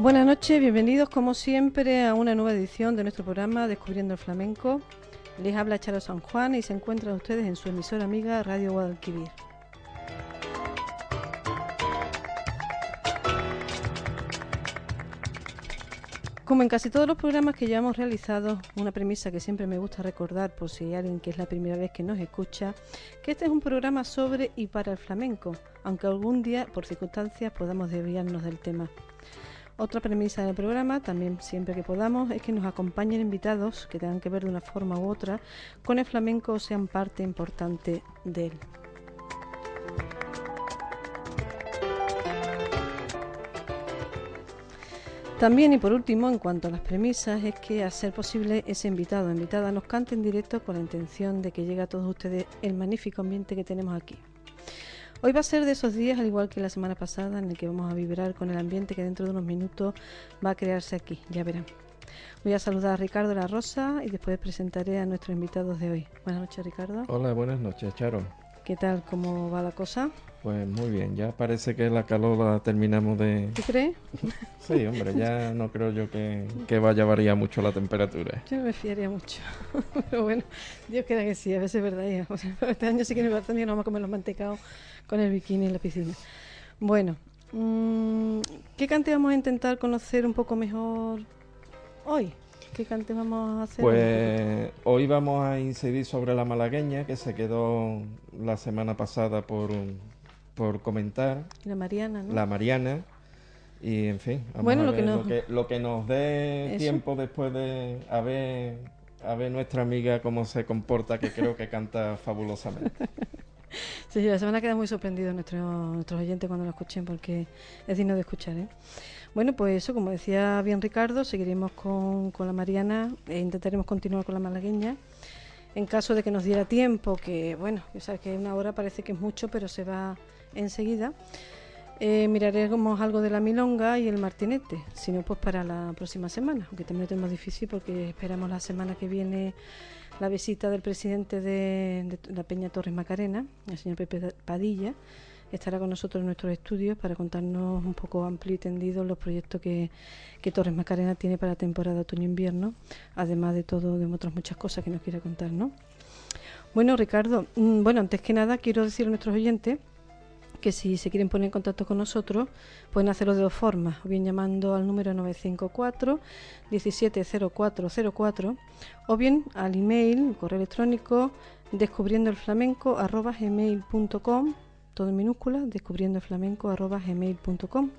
Buenas noches, bienvenidos como siempre a una nueva edición de nuestro programa Descubriendo el Flamenco. Les habla Charo San Juan y se encuentran ustedes en su emisora amiga Radio Guadalquivir. Como en casi todos los programas que ya hemos realizado, una premisa que siempre me gusta recordar por si hay alguien que es la primera vez que nos escucha, que este es un programa sobre y para el flamenco, aunque algún día, por circunstancias, podamos desviarnos del tema. Otra premisa del programa, también siempre que podamos, es que nos acompañen invitados que tengan que ver de una forma u otra con el flamenco o sean parte importante de él. También y por último, en cuanto a las premisas, es que a ser posible ese invitado o invitada nos cante en directo con la intención de que llegue a todos ustedes el magnífico ambiente que tenemos aquí. Hoy va a ser de esos días, al igual que la semana pasada, en el que vamos a vibrar con el ambiente que dentro de unos minutos va a crearse aquí, ya verán. Voy a saludar a Ricardo La Rosa y después presentaré a nuestros invitados de hoy. Buenas noches, Ricardo. Hola, buenas noches, Charo. ¿Qué tal? ¿Cómo va la cosa? Pues muy bien, ya parece que la calor la terminamos de... ¿Tú crees? Sí, hombre, ya no creo yo que, que vaya a variar mucho la temperatura. Yo me fiaría mucho. Pero bueno, Dios quiera que sí, a veces es verdad. Ya. O sea, este año sí que nos vamos a comer los mantecados con el bikini en la piscina. Bueno, mmm, ¿qué cante vamos a intentar conocer un poco mejor hoy? ¿Qué cante vamos a hacer? Pues hoy vamos a incidir sobre la malagueña que se quedó la semana pasada por, por comentar. La Mariana, ¿no? La Mariana. Y en fin, vamos Bueno, a lo ver que nos- lo, que, lo que nos dé Eso. tiempo después de a ver, a ver nuestra amiga cómo se comporta, que creo que canta fabulosamente. Sí, se van a quedar muy sorprendidos nuestros, nuestros oyentes cuando lo escuchen porque es digno de escuchar. ¿eh? Bueno, pues eso, como decía bien Ricardo, seguiremos con, con la Mariana e intentaremos continuar con la malagueña. En caso de que nos diera tiempo, que bueno, ya sabes que una hora parece que es mucho, pero se va enseguida. Eh, miraremos algo de la milonga y el martinete, si no, pues para la próxima semana, aunque también lo tenemos difícil porque esperamos la semana que viene la visita del presidente de, de la Peña Torres Macarena, el señor Pepe Padilla, estará con nosotros en nuestros estudios para contarnos un poco amplio y tendido los proyectos que, que Torres Macarena tiene para la temporada otoño-invierno, además de todo, de otras muchas cosas que nos quiera contar, ¿no? Bueno, Ricardo, mm, bueno, antes que nada quiero decir a nuestros oyentes que si se quieren poner en contacto con nosotros, pueden hacerlo de dos formas, o bien llamando al número 954 170404 o bien al email, correo electrónico descubriendo el flamenco todo en minúscula, descubriendo flamenco arroba gmail.com.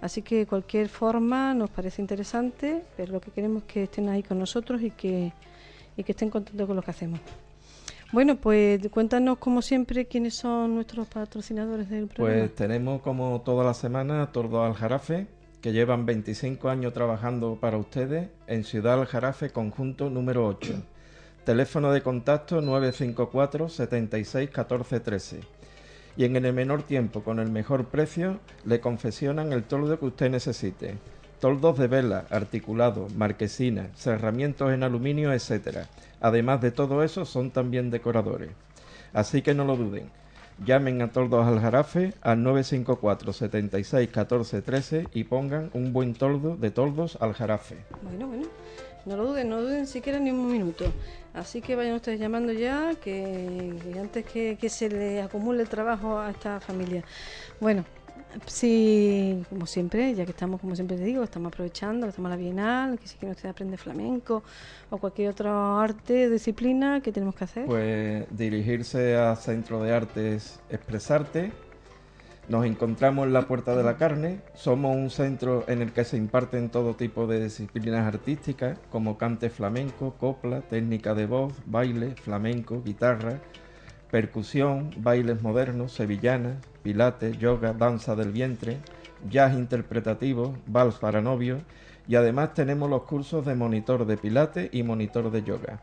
Así que cualquier forma nos parece interesante, pero lo que queremos es que estén ahí con nosotros y que, y que estén contentos con lo que hacemos. Bueno, pues cuéntanos como siempre quiénes son nuestros patrocinadores del programa. Pues tenemos como toda la semana Tordo Aljarafe, que llevan 25 años trabajando para ustedes en Ciudad Aljarafe, conjunto número 8. Teléfono de contacto 954 76 14 13. Y en el menor tiempo, con el mejor precio, le confeccionan el toldo que usted necesite. Toldos de vela, articulados, marquesinas, cerramientos en aluminio, etc. Además de todo eso, son también decoradores. Así que no lo duden. Llamen a Toldos al Jarafe al 954 76 14 13 y pongan un buen toldo de Toldos al Jarafe. Bueno, bueno, no lo duden, no duden siquiera ni un minuto. Así que vayan ustedes llamando ya, que, antes que, se le acumule el trabajo a esta familia. Bueno, sí, como siempre, ya que estamos, como siempre te digo, estamos aprovechando, estamos en la Bienal, que si quieren ustedes aprender flamenco o cualquier otra arte, disciplina, ¿qué tenemos que hacer? Pues dirigirse a Centro de Artes Expresarte, Nos encontramos en la Puerta de la Carne, somos un centro en el que se imparten todo tipo de disciplinas artísticas como cante flamenco, copla, técnica de voz, baile, flamenco, guitarra, percusión, bailes modernos, sevillanas, pilates, yoga, danza del vientre, jazz interpretativo, vals para novios y además tenemos los cursos de monitor de pilates y monitor de yoga.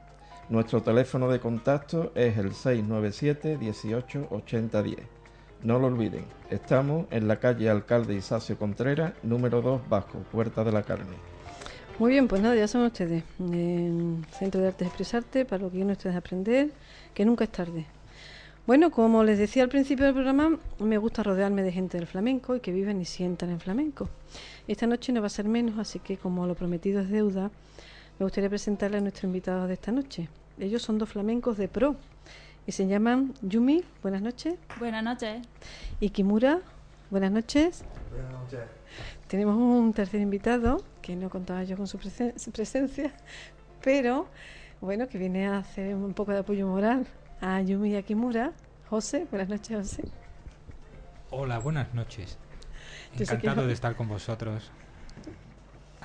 Nuestro teléfono de contacto es el 697 18 80 10. No lo olviden, estamos en la calle Alcalde Isacio Contreras, número 2 Vasco, Puerta de la Carne. Muy bien, pues nada, ya son ustedes. En Centro de Artes Expresarte, para lo que quieren ustedes aprender, que nunca es tarde. Bueno, como les decía al principio del programa, me gusta rodearme de gente del flamenco y que viven y sientan en flamenco. Esta noche no va a ser menos, así que como lo prometido es deuda, me gustaría presentarle a nuestros invitados de esta noche. Ellos son dos flamencos de pro, y se llaman Yumi, buenas noches. Buenas noches. Y Kimura, buenas noches. Buenas noches. Tenemos un tercer invitado que no contaba yo con su, presencia, pero bueno, que viene a hacer un poco de apoyo moral a Yumi y a Kimura. José, buenas noches, José. Hola, buenas noches. Encantado de estar con vosotros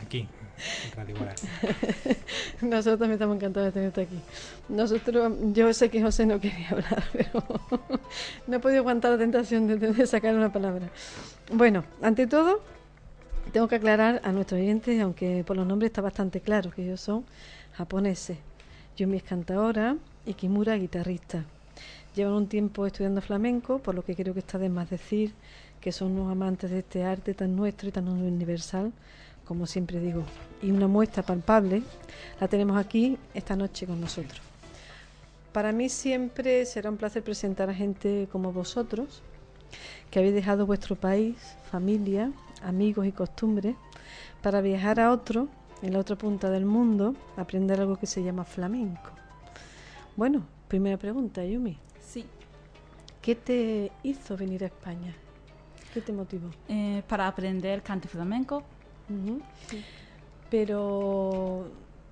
aquí, Nosotros también estamos encantados de tenerte aquí. Nosotros, yo sé que José no quería hablar, pero no he podido aguantar la tentación de, sacar una palabra. Bueno, ante todo, tengo que aclarar a nuestros oyentes, aunque por los nombres está bastante claro que ellos son japoneses. Yumi es cantadora y Kimura guitarrista. Llevan un tiempo estudiando flamenco, por lo que creo que está de más decir que son unos amantes de este arte tan nuestro y tan universal como siempre digo, y una muestra palpable, la tenemos aquí esta noche con nosotros. Para mí siempre será un placer presentar a gente como vosotros, que habéis dejado vuestro país, familia, amigos y costumbres, para viajar a otro, en la otra punta del mundo, aprender algo que se llama flamenco. Bueno, primera pregunta, Yumi. Sí. ¿Qué te hizo venir a España? ¿Qué te motivó? Eh, para aprender canto flamenco pero,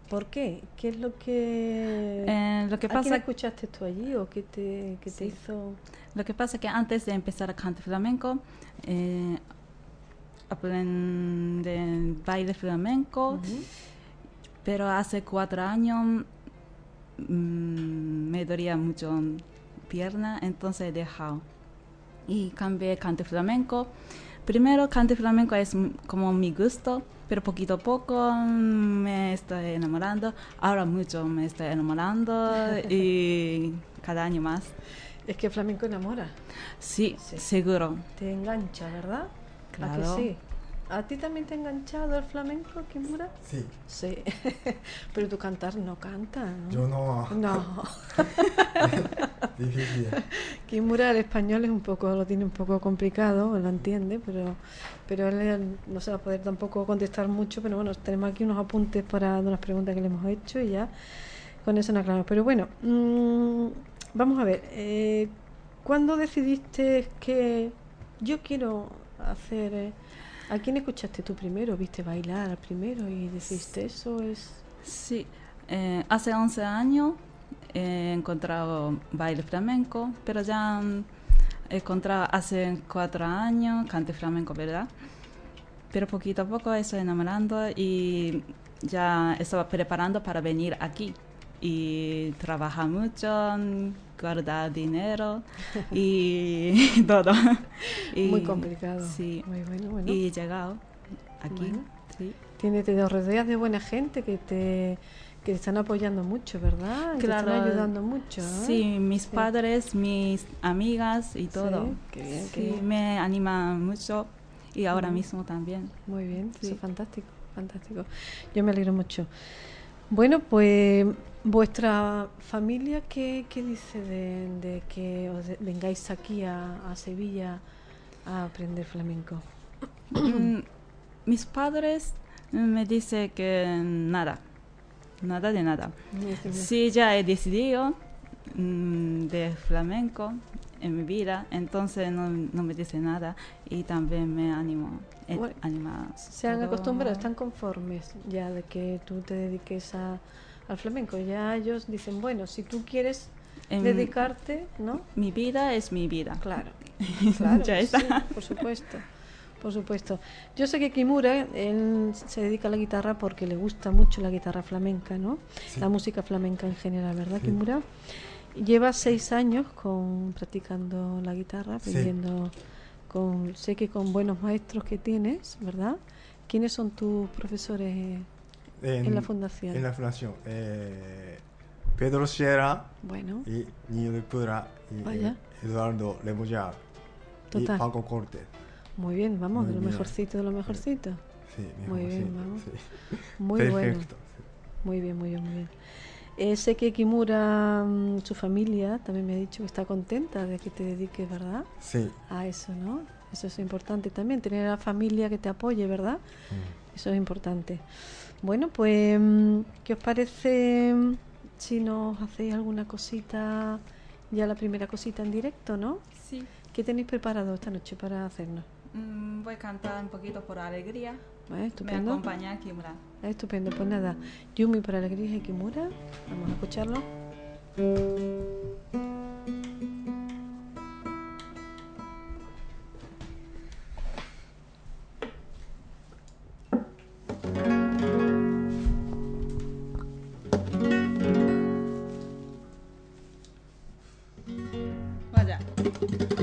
¿por qué? ¿Qué es lo que... Eh, lo que pasa... ¿A quién escuchaste tú allí o qué te, qué te hizo...? Lo que pasa es que antes de empezar a cantar flamenco, eh, aprendí baile flamenco, pero hace cuatro años mm, me dolía mucho pierna, entonces he dejado. Y cambié canto flamenco Primero, cante flamenco es como mi gusto, pero poquito a poco me estoy enamorando. Ahora mucho me estoy enamorando y cada año más. Es que flamenco enamora. Sí, seguro. Te engancha, ¿verdad? Claro. sí? ¿A ti también te ha enganchado el flamenco, Kimura? Sí. Sí. Pero tú cantar no canta, ¿no? Yo no. No. Difícil. Kimura el español es un poco, lo tiene un poco complicado, lo entiende, pero, pero él no se va a poder tampoco contestar mucho, pero bueno, tenemos aquí unos apuntes para unas preguntas que le hemos hecho y ya con eso nos aclaramos. Pero bueno, mmm, vamos a ver, eh, ¿cuándo decidiste que yo quiero hacer... Eh, ¿A quién escuchaste tú primero? ¿Viste bailar primero y deciste eso es...? Sí, eh, hace 11 años he encontrado baile flamenco, pero ya he encontrado hace 4 años cante flamenco, ¿verdad? Pero poquito a poco estoy enamorando y ya estaba preparando para venir aquí y trabajar mucho, guardar dinero y todo. Muy complicado. Sí. Muy bueno, bueno. Y he llegado aquí. Sí. Tienes, te rodeas de buena gente que te que están apoyando mucho, ¿verdad? Claro. Te están ayudando mucho. ¿eh? Sí, mis padres, mis amigas y todo. Sí, qué bien, sí, me anima mucho y ahora mismo también. Muy bien, eso es fantástico, fantástico. Yo me alegro mucho. Bueno, pues vuestra familia, ¿qué, qué dice de, que os vengáis aquí a, Sevilla a aprender flamenco? Mm, mis padres me dicen que nada, nada de nada. Sí, ya he decidido mm, de flamenco en mi vida, entonces no, no me dice nada y también me animo. Eh, se han acostumbrado, están conformes ya de que tú te dediques a, al flamenco. Ya ellos dicen, bueno, si tú quieres dedicarte, ¿no? Mi vida es mi vida. Claro, claro. ya está. por supuesto. Por supuesto. Yo sé que Kimura, él se dedica a la guitarra porque le gusta mucho la guitarra flamenca, ¿no? La música flamenca en general, ¿verdad, Kimura? Lleva seis años con practicando la guitarra, aprendiendo con, sé que con buenos maestros que tienes, ¿verdad? ¿Quiénes son tus profesores en, la fundación? En la fundación, eh, Pedro Sierra bueno. y Niño de Pura y eh, Eduardo Lemoyar y Paco Corte. Muy bien, vamos, de lo mejorcito, de lo mejorcito. Sí, muy bien, vamos. Muy bueno. Muy bien, muy bien, muy bien. Eh, sé que Kimura, mm, su familia, también me ha dicho que está contenta de que te dediques, ¿verdad? Sí. A eso, ¿no? Eso es importante también, tener a la familia que te apoye, ¿verdad? Mm. Eso es importante. Bueno, pues, mm, ¿qué os parece si nos hacéis alguna cosita, ya la primera cosita en directo, ¿no? Sí. ¿Qué tenéis preparado esta noche para hacernos? voy a cantar un poquito por alegría. Eh, estupendo. Me acompaña Kimura. estupendo, pues nada. Yumi por alegría y Kimura. Vamos a escucharlo. tran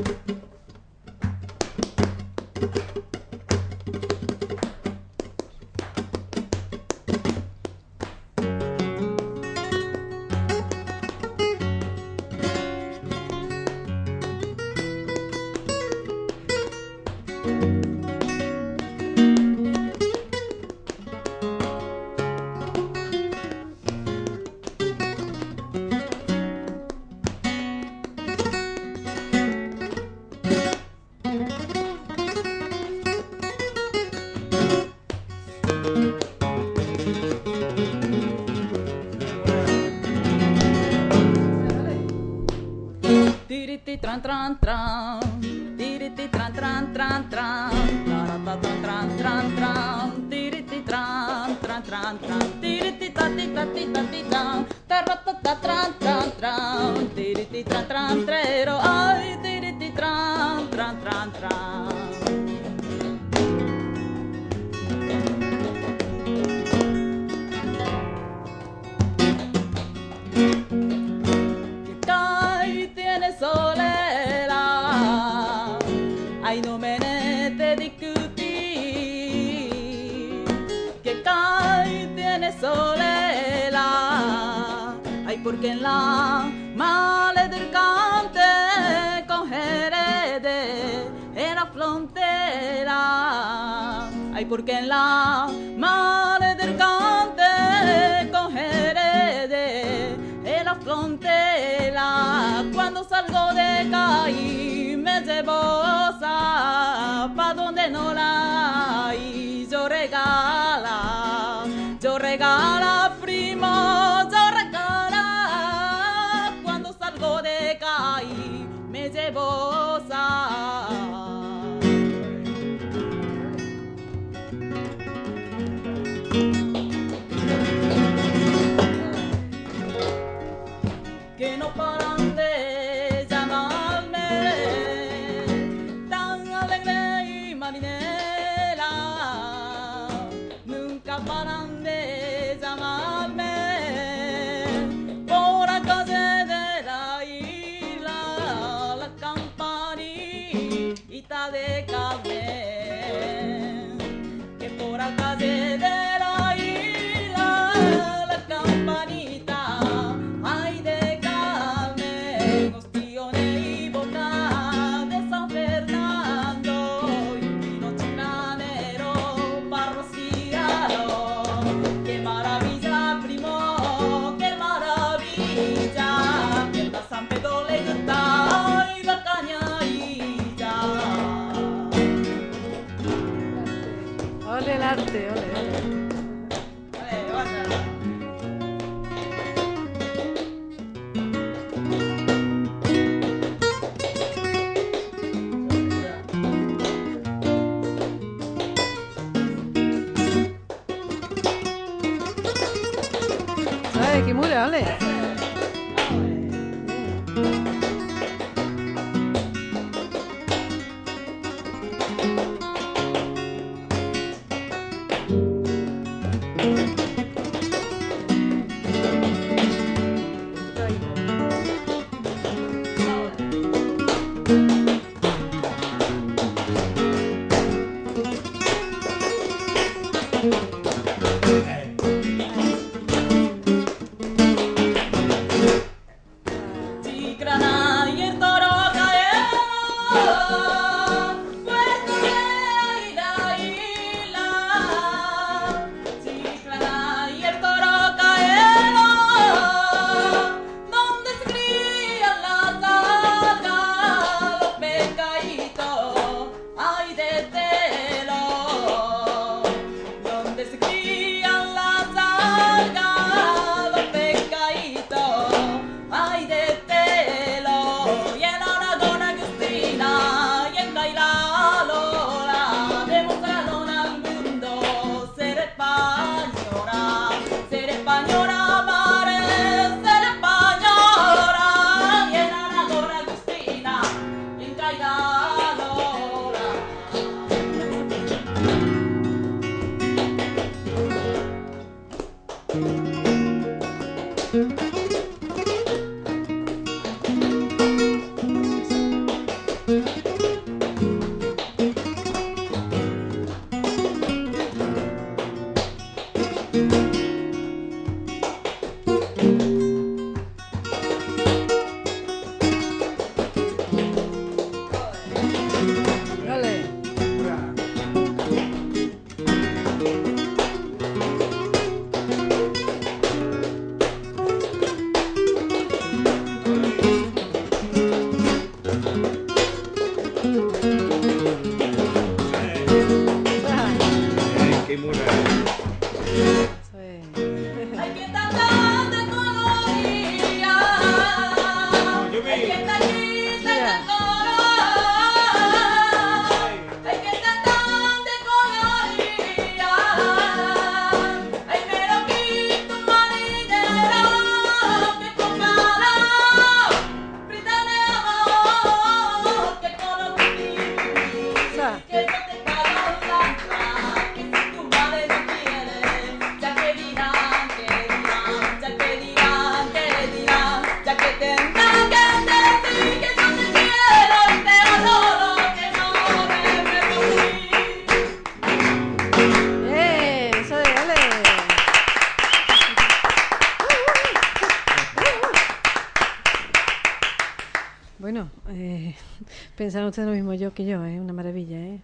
Pensaron ustedes lo mismo yo que yo, es ¿eh? una maravilla, ¿eh?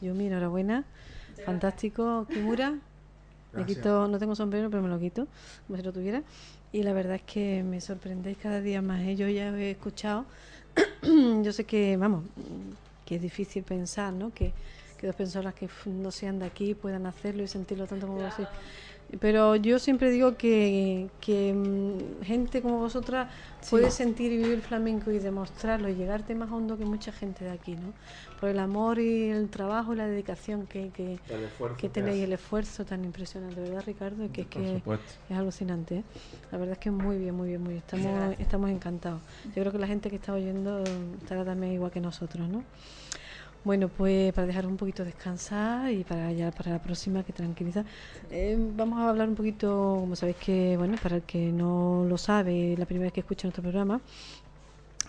Yumi, enhorabuena. Fantástico, Kimura. Me quito, no tengo sombrero, pero me lo quito, como si lo tuviera. Y la verdad es que me sorprendéis cada día más. ¿eh? Yo ya he escuchado, yo sé que, vamos, que es difícil pensar, ¿no? Que, que dos personas que no sean de aquí puedan hacerlo y sentirlo tanto como vosotros. Pero yo siempre digo que, que mm, gente como vosotras puede sentir y vivir flamenco y demostrarlo y llegarte más hondo que mucha gente de aquí, ¿no? Por el amor y el trabajo y la dedicación que, que, que tenéis, el esfuerzo tan impresionante, ¿verdad, Ricardo? Que, es que es alucinante. ¿eh? La verdad es que muy bien, muy bien, muy bien. Estamos, estamos encantados. Yo creo que la gente que está oyendo estará también igual que nosotros, ¿no? Bueno, pues para dejar un poquito descansar y para ya para la próxima que tranquiliza, eh, vamos a hablar un poquito, como sabéis que, bueno, para el que no lo sabe, la primera vez que escucha nuestro programa,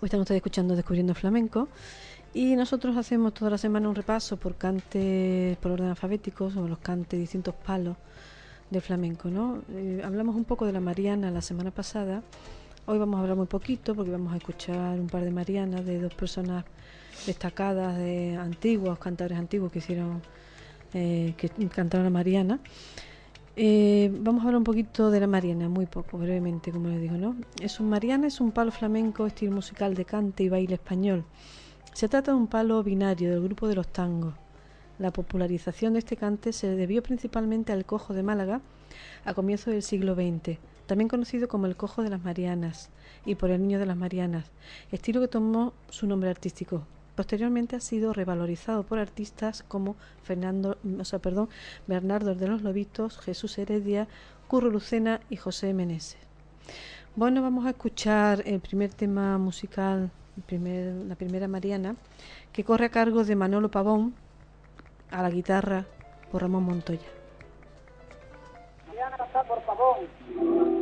hoy están ustedes escuchando Descubriendo Flamenco y nosotros hacemos toda la semana un repaso por cantes, por orden alfabético, sobre los cantes, distintos palos de flamenco, ¿no? Eh, hablamos un poco de la Mariana la semana pasada, hoy vamos a hablar muy poquito porque vamos a escuchar un par de Marianas de dos personas destacadas de antiguos, cantadores antiguos que hicieron, eh, que cantaron la Mariana. Eh, vamos a hablar un poquito de la Mariana, muy poco, brevemente, como les digo, ¿no? Es un Mariana es un palo flamenco, estilo musical de cante y baile español. Se trata de un palo binario del grupo de los tangos. La popularización de este cante se debió principalmente al cojo de Málaga a comienzos del siglo XX, también conocido como el cojo de las Marianas y por el niño de las Marianas, estilo que tomó su nombre artístico, Posteriormente ha sido revalorizado por artistas como Fernando, o sea, perdón, Bernardo de los Lobitos, Jesús Heredia, Curro Lucena y José Meneses. Bueno, vamos a escuchar el primer tema musical, la primera Mariana, que corre a cargo de Manolo Pavón, a la guitarra por Ramón Montoya. Mariana por Pavón.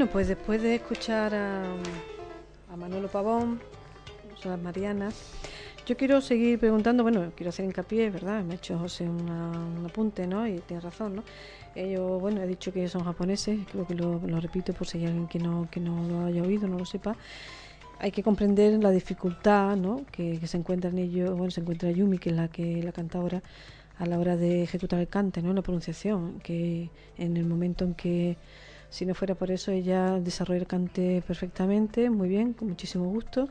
Bueno, pues después de escuchar a, a Manolo Pavón, a las Marianas, yo quiero seguir preguntando, bueno, quiero hacer hincapié, ¿verdad? Me ha hecho José un apunte, ¿no? Y tiene razón, ¿no? Ellos, bueno, he dicho que son japoneses, creo que lo, repito por si hay alguien que no, que no lo haya oído, no lo sepa. Hay que comprender la dificultad, ¿no? Que, se encuentra en ellos, bueno, se encuentra Yumi, que es la que la canta ahora, a la hora de ejecutar el cante, ¿no? La pronunciación, que en el momento en que si no fuera por eso, ella desarrolla el cante perfectamente, muy bien, con muchísimo gusto.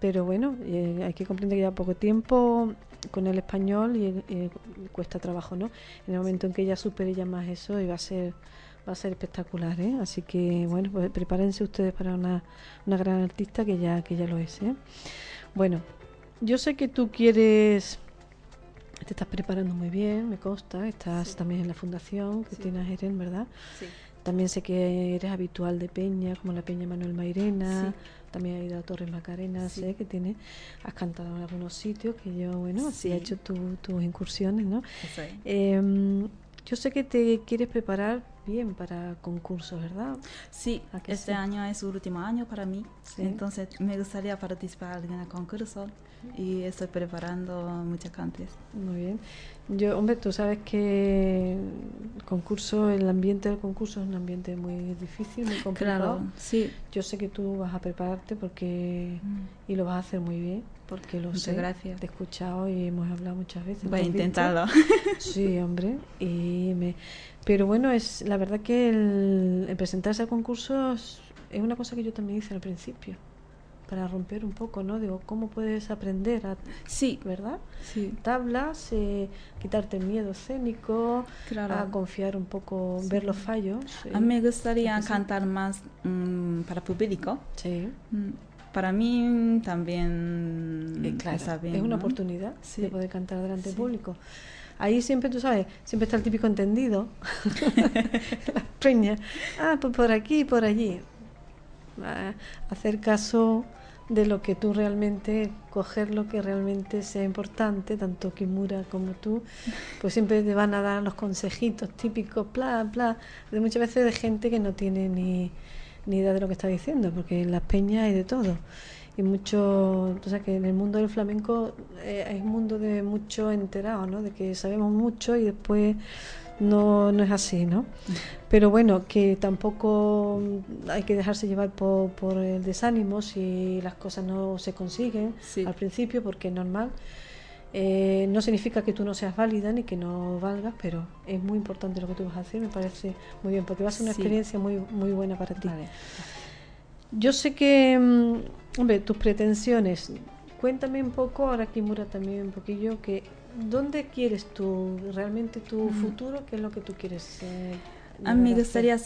Pero bueno, eh, hay que comprender que ya poco tiempo con el español y eh, cuesta trabajo, ¿no? En el momento en que ella supere ya más eso, y va a ser va a ser espectacular, ¿eh? Así que bueno, pues prepárense ustedes para una, una gran artista que ya que ya lo es, ¿eh? Bueno, yo sé que tú quieres te estás preparando muy bien, me consta, estás también en la fundación que tiene Eren, ¿verdad? Sí. También sé que eres habitual de Peña, como la Peña Manuel Mairena, también has ido a Torres Macarena, sé que tiene, has cantado en algunos sitios, que yo, bueno, así has hecho tus incursiones, ¿no? Em, yo sé que te quieres preparar bien para concursos, ¿verdad? Sí, este año es su último año para mí, entonces me gustaría participar en el concurso y estoy preparando muchas cantes. Muy bien. Yo, hombre, tú sabes que el concurso, el ambiente del concurso es un ambiente muy difícil, muy complicado. Claro, sí. Yo sé que tú vas a prepararte porque mm. y lo vas a hacer muy bien, porque lo sé. gracias. Te he escuchado y hemos hablado muchas veces. Voy a intentarlo. Sí, hombre. Y me, pero bueno, es la verdad que el, el presentarse a concursos es una cosa que yo también hice al principio para romper un poco, ¿no? Digo, ¿cómo puedes aprender a... Sí. ¿Verdad? Sí. Tablas, eh, quitarte el miedo escénico, a confiar un poco, ver los fallos. A mí me gustaría cantar más mm, para público. Sí. Mm, para mí también eh, claro, es una oportunidad de poder cantar delante del público. Ahí siempre, tú sabes, siempre está el típico entendido, las peñas, ah, pues por aquí, por allí. Hacer caso de lo que tú realmente, coger lo que realmente sea importante, tanto Kimura como tú, pues siempre te van a dar los consejitos típicos, bla, bla, de muchas veces de gente que no tiene ni, ni idea de lo que está diciendo, porque en las peñas hay de todo. Y mucho, o sea que en el mundo del flamenco eh, hay un mundo de mucho enterado, ¿no? De que sabemos mucho y después no, no es así, ¿no? Pero bueno, que tampoco hay que dejarse llevar por, por el desánimo si las cosas no se consiguen al principio, porque es normal. Eh, no significa que tú no seas válida ni que no valgas, pero es muy importante lo que tú vas a hacer, me parece muy bien, porque va a ser una experiencia muy, muy buena para ti. Yo sé que, mm, hombre, tus pretensiones, cuéntame un poco, ahora Kimura también un poquillo, que ¿Dónde quieres tú realmente tu futuro? ¿Qué es lo que tú quieres? Eh, a mí me gustaría,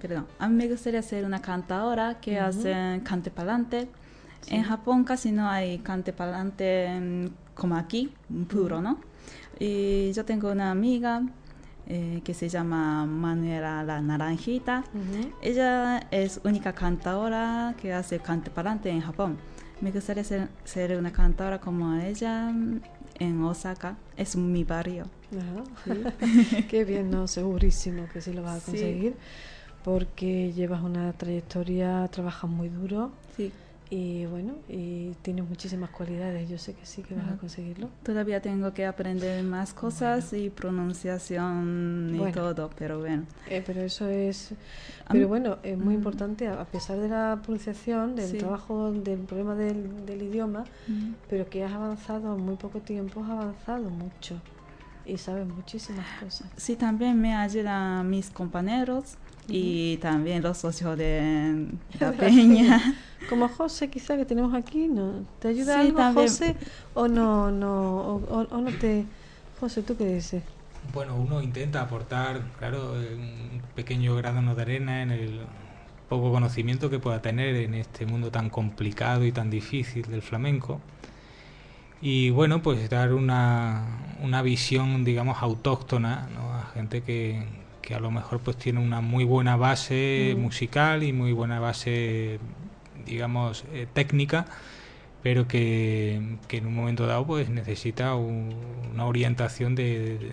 perdón, a mí me gustaría ser una cantadora que hace cante palante. En Japón casi no hay cante palante como aquí, puro, ¿no? Y yo tengo una amiga eh, que se llama Manuela La Naranjita. Ella es única cantadora que hace cante parante en Japón. Me gustaría ser, ser, una cantadora como ella en Osaka. Es mi barrio. Qué bien, ¿no? Segurísimo que sí lo vas a conseguir. Porque llevas una trayectoria, trabajas muy duro. Sí y bueno, y tienes muchísimas cualidades, yo sé que sí que vas a conseguirlo. Todavía tengo que aprender más cosas y pronunciación y todo, pero bueno. Eh, pero eso es, pero bueno, es muy importante, a pesar de la pronunciación, del trabajo, del problema del, del idioma, pero que has avanzado en muy poco tiempo, has avanzado mucho y sabes muchísimas cosas. Sí, también me ayudan mis compañeros y también los socios de la peña. Como José, quizá que tenemos aquí, ¿no? ¿Te ayuda algo José o no, no, o, no te... José, ¿tú qué dices? Bueno, uno intenta aportar, claro, un pequeño grano de arena en el poco conocimiento que pueda tener en este mundo tan complicado y tan difícil del flamenco. Y bueno, pues dar una, una visión, digamos, autóctona ¿no? a gente que, que a lo mejor pues tiene una muy buena base mm. musical y muy buena base digamos eh, técnica pero que, en un momento dado pues necesita una orientación de,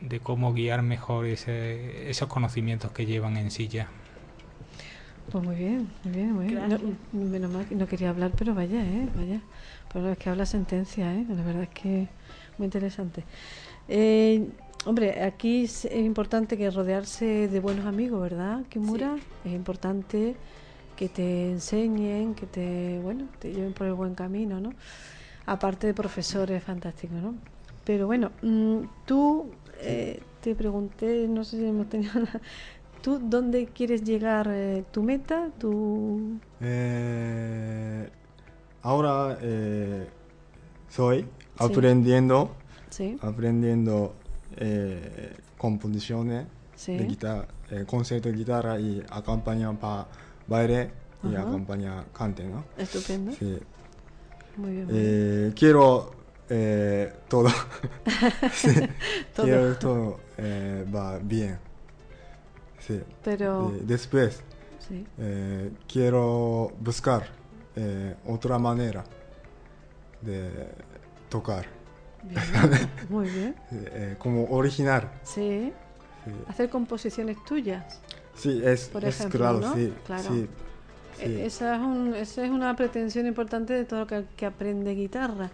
de, cómo guiar mejor ese, esos conocimientos que llevan en sí ya. Pues muy bien, muy bien, muy bien. No, menos mal que no quería hablar, pero vaya, ¿eh? Vaya. Pero es que habla sentencia, ¿eh? La verdad es que muy interesante. Eh, Hombre, aquí es importante que rodearse de buenos amigos, ¿verdad, Kimura? Es importante que te enseñen, que te, bueno, te lleven por el buen camino, ¿no? Aparte de profesores fantásticos, ¿no? Pero bueno, mm, tú eh, te pregunté, no sé si hemos tenido nada. ¿Tú dónde quieres llegar? Eh, ¿Tu meta? ¿Tu...? Eh, ahora soy aprendiendo, ¿Sí? aprendiendo eh, composiciones de guitarra, eh, concierto de guitarra y acompaña para baile y acompaña cante, ¿no? Estupendo. Sí. Muy bien. Eh, quiero eh, todo. todo. Quiero todo eh, va bien. Sí. Pero. después. Sí. Eh, quiero buscar otra manera de tocar. Muy bien. Eh, como original. Sí. Hacer composiciones tuyas. Sí, es, Por ejemplo, claro, sí, e, Esa, es un, esa es una pretensión importante de todo lo que, que aprende guitarra.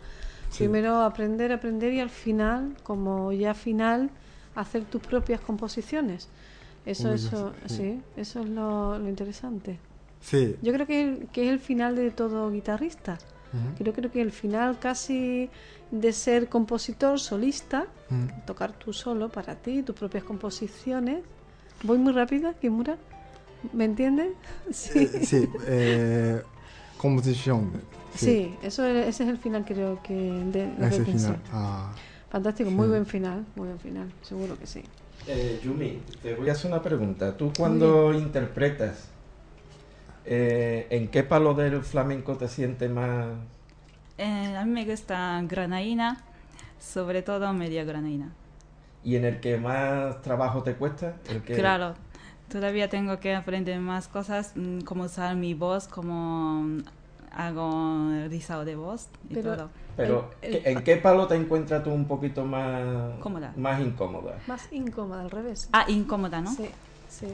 Primero aprender, aprender y al final, como ya final, hacer tus propias composiciones. Eso, eso, sí. eso es lo, lo, interesante. Sí. Yo creo que, que es el final de todo guitarrista. Yo creo que el final casi de ser compositor solista, mm. tocar tú solo para ti, tus propias composiciones. ¿Voy muy rápida, Kimura? ¿Me entiendes? Sí, eh, sí eh, composición. Sí. eso ese es el final creo que de la final. Ah, Fantástico, muy buen final, muy buen final, seguro que sí. Eh, Yumi, te voy a hacer una pregunta. Tú cuando interpretas, ¿en qué palo del flamenco te sientes más eh, a mí me gusta granaína, sobre todo media granaína. ¿Y en el que más trabajo te cuesta? Claro, todavía tengo que aprender más cosas, mm, como usar mi voz, como mm, hago rizado de voz y pero, todo. Pero, ¿en qué palo te encuentras tú un poquito más, Cómoda. más incómoda? Más incómoda, al revés. Ah, incómoda, ¿no? Sí, sí.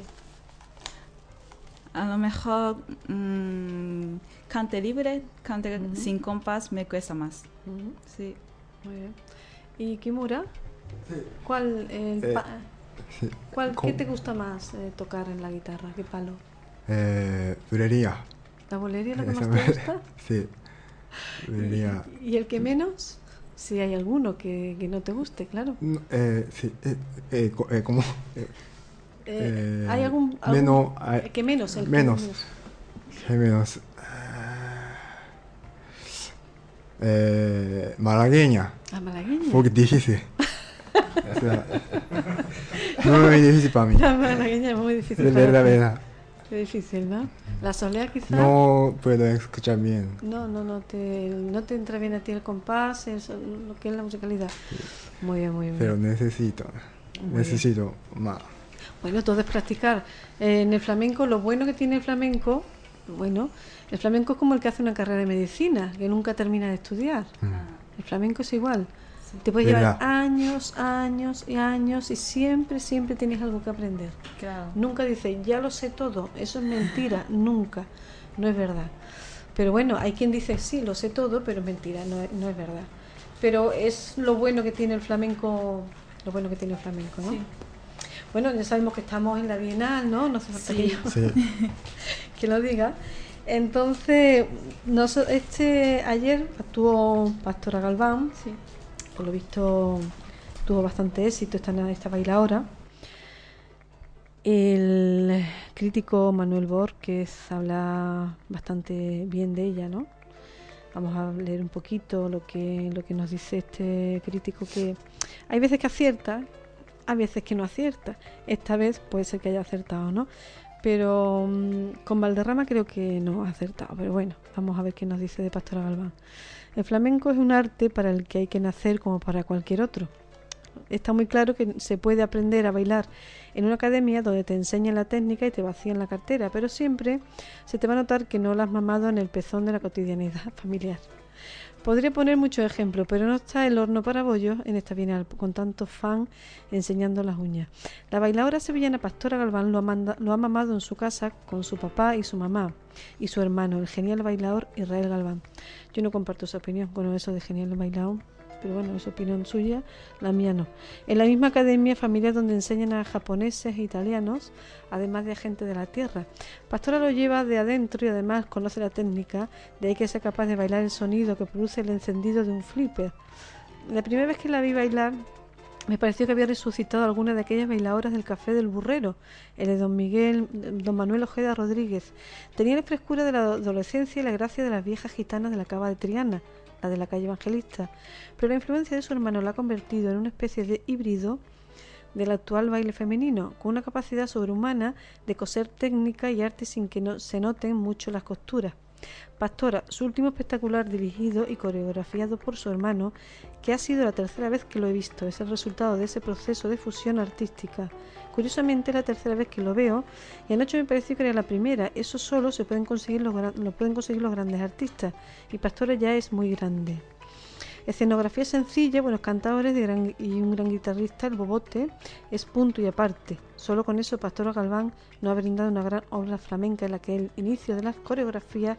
A lo mejor mmm, cante libre, cante sin compás me cuesta más. Sí. Muy bien. ¿Y Kimura? ¿Cuál, eh, ¿cuál ¿Qué te gusta más eh, tocar en la guitarra? ¿Qué palo? Eh, bulería. ¿La bulería es lo que más te gusta? sí. Bulería. ¿Y, el que menos? Si hay alguno que, que no te guste, claro. Eh, sí, eh, eh. ¿Hay algún, menos, que menos? El menos. Que menos. Eh, malagueña. Ah, malagueña. Porque difícil. muy difícil para mí. La malagueña es muy difícil. De verdad, verdad. Qué difícil, ¿no? La solea quizás. No puedo escuchar bien. No, no, no te, no te entra bien a ti el compás, eso, lo que es la musicalidad. Muy bien, muy bien. Pero necesito. necesito más. Bueno, todo es practicar. en el flamenco, lo bueno que tiene el flamenco, bueno, el flamenco es como el que hace una carrera de medicina, que nunca termina de estudiar. Mm. El flamenco es igual. Te puede llevar años, años y años y siempre, siempre tienes algo que aprender. Nunca dices, ya lo sé todo. Eso es mentira, nunca. No es verdad. Pero bueno, hay quien dice, sí, lo sé todo, pero es mentira, no, no es verdad. Pero es lo bueno que tiene el flamenco, lo bueno que tiene el flamenco, ¿no? Bueno, ya sabemos que estamos en la Bienal, ¿no? No hace falta que, lo diga. Entonces, este ayer actuó Pastora Galván, sí. por lo visto tuvo bastante éxito esta, esta bailadora. El crítico Manuel Borges habla bastante bien de ella, ¿no? Vamos a leer un poquito lo que, lo que nos dice este crítico, que hay veces que acierta a veces que no acierta. Esta vez puede ser que haya acertado, ¿no? Pero mm, con Valderrama creo que no ha acertado. Pero bueno, vamos a ver qué nos dice de Pastora Galván. El flamenco es un arte para el que hay que nacer como para cualquier otro. Está muy claro que se puede aprender a bailar en una academia donde te enseñan la técnica y te vacían la cartera, pero siempre se te va a notar que no la has mamado en el pezón de la cotidianidad familiar. Podría poner muchos ejemplos, pero no está el horno para bollos en esta bienal, con tantos fans enseñando las uñas. La bailadora sevillana Pastora Galván lo ha, lo ha mamado en su casa con su papá y su mamá y su hermano, el genial bailador Israel Galván. Yo no comparto esa opinión, con eso de genial bailador pero bueno, es opinión suya, la mía no. En la misma academia, familia donde enseñan a japoneses e italianos, además de gente de la tierra. Pastora lo lleva de adentro y además conoce la técnica, de ahí que sea capaz de bailar el sonido que produce el encendido de un flipper. La primera vez que la vi bailar, me pareció que había resucitado alguna de aquellas bailadoras del café del burrero, el de don Miguel, don Manuel Ojeda Rodríguez. Tenía la frescura de la adolescencia y la gracia de las viejas gitanas de la cava de Triana, la de la calle Evangelista, pero la influencia de su hermano la ha convertido en una especie de híbrido del actual baile femenino, con una capacidad sobrehumana de coser técnica y arte sin que no se noten mucho las costuras. Pastora, su último espectacular dirigido y coreografiado por su hermano, que ha sido la tercera vez que lo he visto, es el resultado de ese proceso de fusión artística. Curiosamente es la tercera vez que lo veo y anoche me pareció que era la primera. Eso solo se pueden conseguir los, lo pueden conseguir los grandes artistas y Pastora ya es muy grande. Escenografía sencilla, buenos cantadores y un gran guitarrista, el Bobote, es punto y aparte. Solo con eso Pastora Galván nos ha brindado una gran obra flamenca en la que el inicio de las coreografías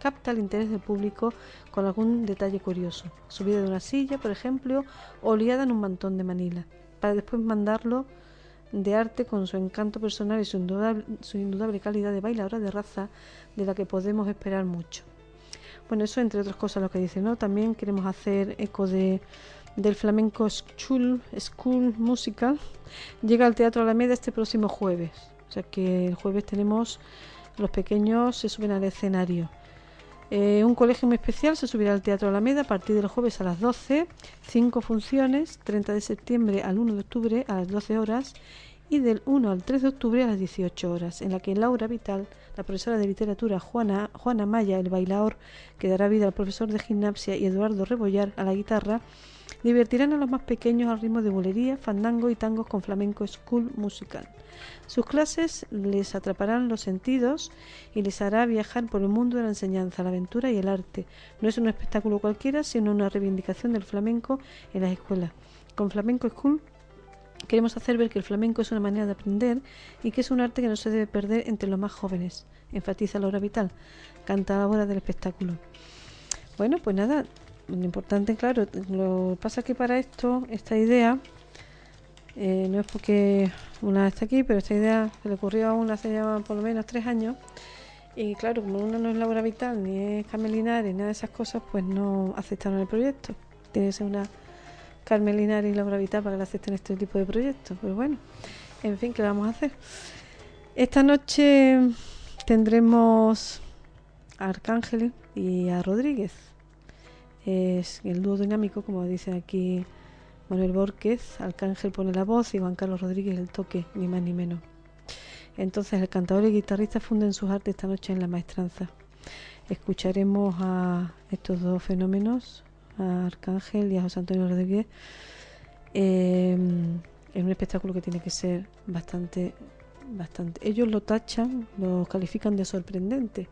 capta el interés del público con algún detalle curioso. Subida de una silla, por ejemplo, o liada en un mantón de Manila, para después mandarlo de arte con su encanto personal y su indudable, su indudable calidad de bailadora de raza de la que podemos esperar mucho. Bueno, eso entre otras cosas lo que dice, ¿no? También queremos hacer eco de, del flamenco School, School Musical. Llega al Teatro Alameda este próximo jueves. O sea que el jueves tenemos, los pequeños se suben al escenario. Eh, un colegio muy especial se subirá al Teatro Alameda a partir del jueves a las 12, cinco funciones, 30 de septiembre al 1 de octubre a las 12 horas y del 1 al 3 de octubre a las 18 horas, en la que Laura Vital, la profesora de literatura Juana, Juana Maya, el bailador que dará vida al profesor de gimnasia y Eduardo Rebollar a la guitarra, divertirán a los más pequeños al ritmo de bolería, fandango y tangos con flamenco school musical. Sus clases les atraparán los sentidos y les hará viajar por el mundo de la enseñanza, la aventura y el arte. No es un espectáculo cualquiera, sino una reivindicación del flamenco en las escuelas. Con Flamenco School queremos hacer ver que el flamenco es una manera de aprender y que es un arte que no se debe perder entre los más jóvenes, enfatiza Laura Vital, cantadora del espectáculo. Bueno, pues nada, lo importante, claro, lo pasa que para esto, esta idea, eh, no es porque una está aquí, pero esta idea se le ocurrió a una hace ya por lo menos tres años. Y claro, como una no es Laura Vital, ni es Carmelinares, nada de esas cosas, pues no aceptaron el proyecto. Tiene que ser una Carmelinares y Laura Vital para que acepten este tipo de proyectos. Pero bueno, en fin, ¿qué vamos a hacer? Esta noche tendremos a Arcángel y a Rodríguez. Es el dúo dinámico, como dice aquí Manuel Borges, Arcángel pone la voz y Juan Carlos Rodríguez el toque, ni más ni menos. Entonces el cantador y guitarrista funden sus artes esta noche en la maestranza. Escucharemos a estos dos fenómenos, a Arcángel y a José Antonio Rodríguez, em, es un espectáculo que tiene que ser bastante, bastante. Ellos lo tachan, lo califican de sorprendente.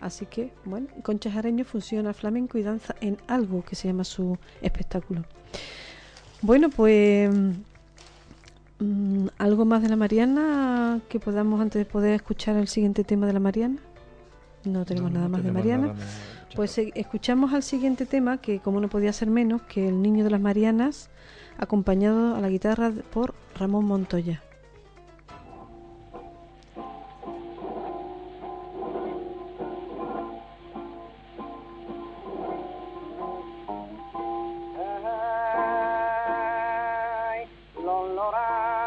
Así que, bueno, Concha Jareño funciona flamenco y danza en algo que se llama su espectáculo. Bueno, pues mm, algo más de la Mariana que podamos antes de poder escuchar el siguiente tema de la Mariana. No tenemos nada más de Mariana. pues eh, escuchamos al siguiente tema que como no podía ser menos que el niño de las Marianas acompañado a la guitarra por Ramón Montoya. Bueno,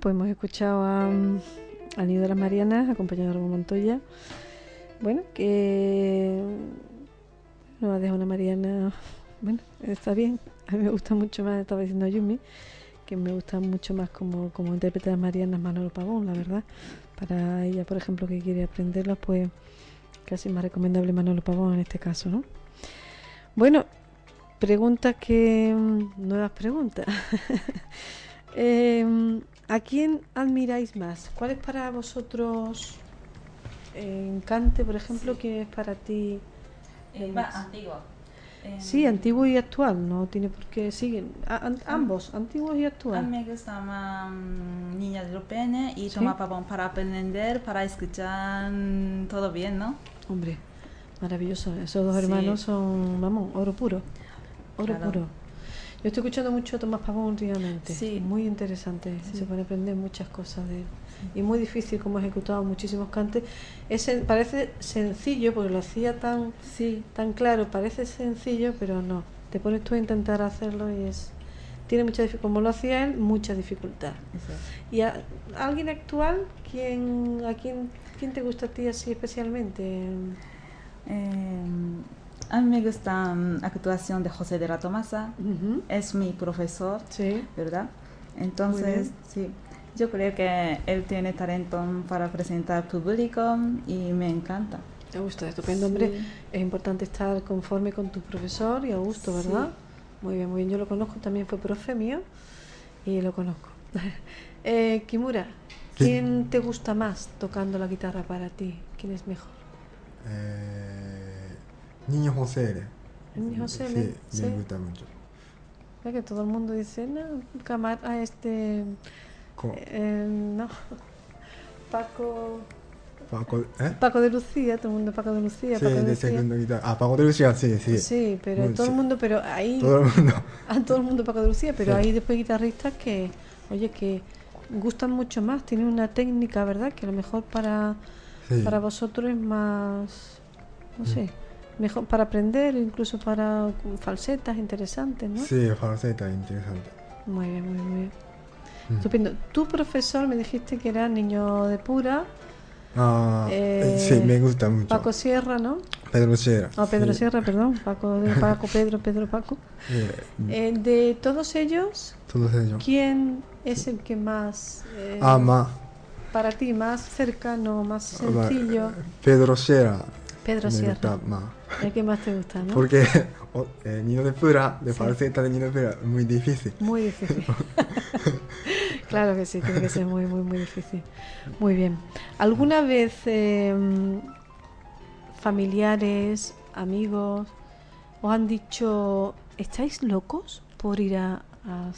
pues hemos escuchado a, al Nido de las Marianas, acompañado de Ramón Montoya. Bueno, que no ha dejado una Mariana. Bueno, está bien. A mí me gusta mucho más, estaba diciendo Yumi, que me gusta mucho más como, como intérprete de Marianas Manolo Pavón, la verdad. Para ella, por ejemplo, que quiere aprenderlo, pues casi más recomendable Manolo Pavón en este caso, ¿no? Bueno, preguntas que. nuevas preguntas. eh, ¿A quién admiráis más? ¿Cuál es para vosotros en Cante, por ejemplo, quién es para ti? Eh, más antiguo. Sí, antiguo y actual, no tiene por qué. Siguen ambos, antiguos y actuales. A mí me gusta más mm, Niña de Lopene y Toma Pavón para aprender, para escuchar todo bien, ¿no? Hombre, maravilloso. Esos dos hermanos son, vamos, oro puro. Oro puro. Yo estoy escuchando mucho a Tomás Pavón últimamente. Sí. Muy interesante. Se puede aprender muchas cosas de él. Y muy difícil como ha ejecutado muchísimos cantes. Es, parece sencillo, porque lo hacía tan, sí. tan claro, parece sencillo, pero no. Te pones tú a intentar hacerlo y es tiene mucha como lo hacía él, mucha dificultad. ¿Y a, alguien actual, quién, a quién, quién te gusta a ti así especialmente? Eh, a mí me gusta la mm, actuación de José de la Tomasa. Es mi profesor, ¿verdad? Entonces, sí. Yo creo que él tiene talento para presentar público y me encanta. A gusto, estupendo, hombre. Es importante estar conforme con tu profesor y a gusto, ¿verdad? Muy bien, muy bien. Yo lo conozco, también fue profe mío y lo conozco. eh, Kimura, ¿quién te gusta más tocando la guitarra para ti? ¿Quién es mejor? Eh, Niño José. Niño José, sí, sí, me gusta mucho. Es que todo el mundo dice, no, camar a ah, este... Eh, no, Paco... Paco, ¿eh? Paco de Lucía, todo el mundo Paco de Lucía. Sí, Paco de, segundo guitarra. Ah, Paco de Lucía, sí, sí. Sí, pero todo el mundo, pero ahí. Todo el mundo. A todo el mundo Paco de Lucía, pero hay después guitarristas que, oye, que gustan mucho más, tienen una técnica, ¿verdad? Que a lo mejor para, para vosotros es más, no sé, mejor para aprender, incluso para falsetas interesantes, ¿no? Sí, falsetas interesantes. Muy bien, muy bien, muy bien. Mm. Estupendo. Tu profesor me dijiste que era niño de pura. Ah, eh, sí, me gusta mucho. Paco Sierra, ¿no? Pedro Sierra. Oh, Pedro Sierra, perdón. Paco, Paco, Pedro, Pedro, Paco. Eh, de todos ellos, todos ellos, ¿quién es el que más... Eh, Ama. Para ti, más cercano, más sencillo. Pedro Sierra. Pedro Sierra. El que más te gusta, ¿no? Porque eh, Nino de Pura, de falseta de Nino de Pura, muy difícil. Muy difícil. claro que sí, tiene que ser muy, muy, muy difícil. Muy bien. ¿Alguna vez em, familiares, amigos, os han dicho, ¿estáis locos por ir a, a,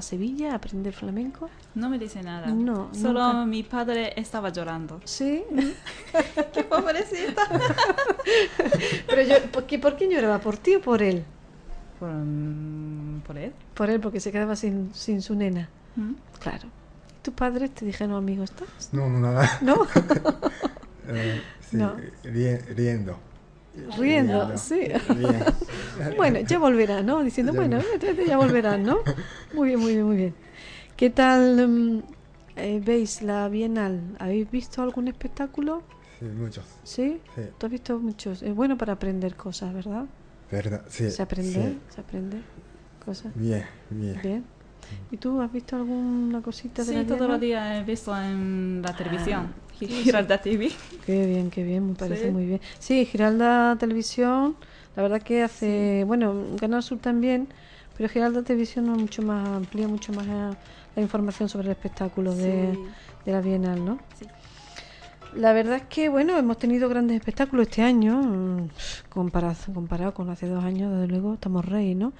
Sevilla a aprender flamenco? No me dice nada. No. Solo mi padre estaba llorando. Sí. Qué pobrecita. Pero yo, ¿por qué, ¿por quién lloraba? ¿Por ti o por él? Por, mm, por él. Por él, porque se quedaba sin, sin su nena. ¿Mm? Claro. ¿Tus padres te dijeron, amigo, estás? No, no, nada. ¿No? Eh, sí, no. riendo. Riendo, sí. bueno, ya volverán, ¿no? Diciendo, bueno, ya volverán, ¿no? Muy bien, muy bien, muy bien. ¿Qué tal mm, eh, veis la Bienal? ¿Habéis visto algún espectáculo? Sí, muchos. ¿Sí? sí. Tú has visto muchos. Es bueno para aprender cosas, ¿verdad? ¿Verdad? Sí. Se aprende, se aprende cosas. Bien, bien. Bien. ¿Y tú has visto alguna cosita de sí, todos los días he visto en la televisión. Ah, Giralda TV. Qué bien, qué bien, me parece muy bien. Sí, Giralda Televisión, la verdad que hace, bueno, Canal Sur también, pero Giralda Televisión es mucho más, amplía mucho más la, información sobre el espectáculo de, la Bienal, ¿no? Sí. La verdad es que, bueno, hemos tenido grandes espectáculos este año, mm, comparado, comparado con hace dos años, desde luego, estamos rey, ¿no?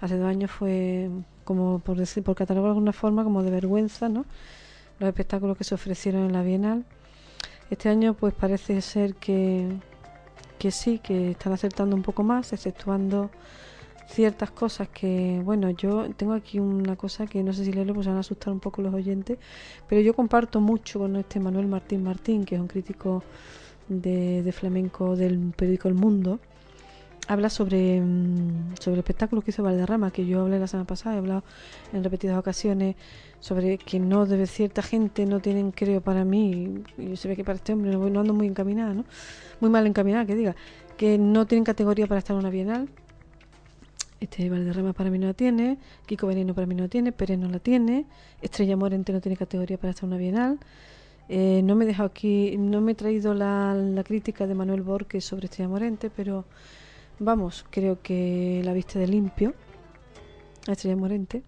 Hace dos años fue, como por decir, por catalogar de alguna forma, como de vergüenza, ¿no? Los espectáculos que se ofrecieron en la Bienal. Este año pues parece ser que, que sí, que están acertando un poco más, exceptuando ciertas cosas que, bueno, yo tengo aquí una cosa que no sé si leerlo, pues van a asustar un poco los oyentes, pero yo comparto mucho con este Manuel Martín Martín, que es un crítico de, de flamenco del periódico El Mundo, habla sobre, mm, sobre el espectáculo que hizo Valderrama, que yo hablé la semana pasada, he hablado en repetidas ocasiones sobre que no debe cierta gente no tienen, creo, para mí, y se ve que para este hombre no, ando muy encaminada, ¿no? Muy mal encaminada, que diga, que no tienen categoría para estar en una bienal. Este Valderrama para mí no la tiene, Kiko Veneno para mí no la tiene, Pérez no la tiene, Estrella Morente no tiene categoría para estar en una bienal. Eh, no me he dejado aquí, no me he traído la, la crítica de Manuel Borges sobre Estrella Morente, pero Vamos, creo que la viste de limpio, la estrella morente.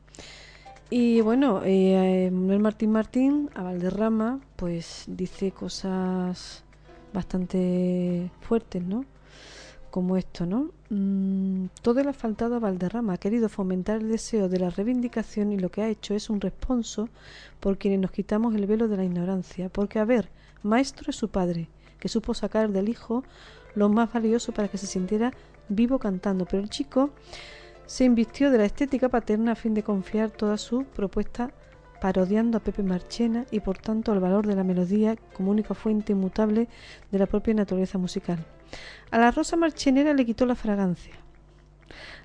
Y bueno, eh, Manuel Martín Martín a Valderrama, pues dice cosas bastante fuertes, ¿no? Como esto, ¿no? Mm, todo le ha faltado a Valderrama, ha querido fomentar el deseo de la reivindicación y lo que ha hecho es un responso por quienes nos quitamos el velo de la ignorancia. Porque, a ver, maestro es su padre, que supo sacar del hijo lo más valioso para que se sintiera vivo cantando, pero el chico se invistió de la estética paterna a fin de confiar toda su propuesta parodiando a Pepe Marchena y por tanto al valor de la melodía como única fuente inmutable de la propia naturaleza musical. A la rosa marchenera le quitó la fragancia.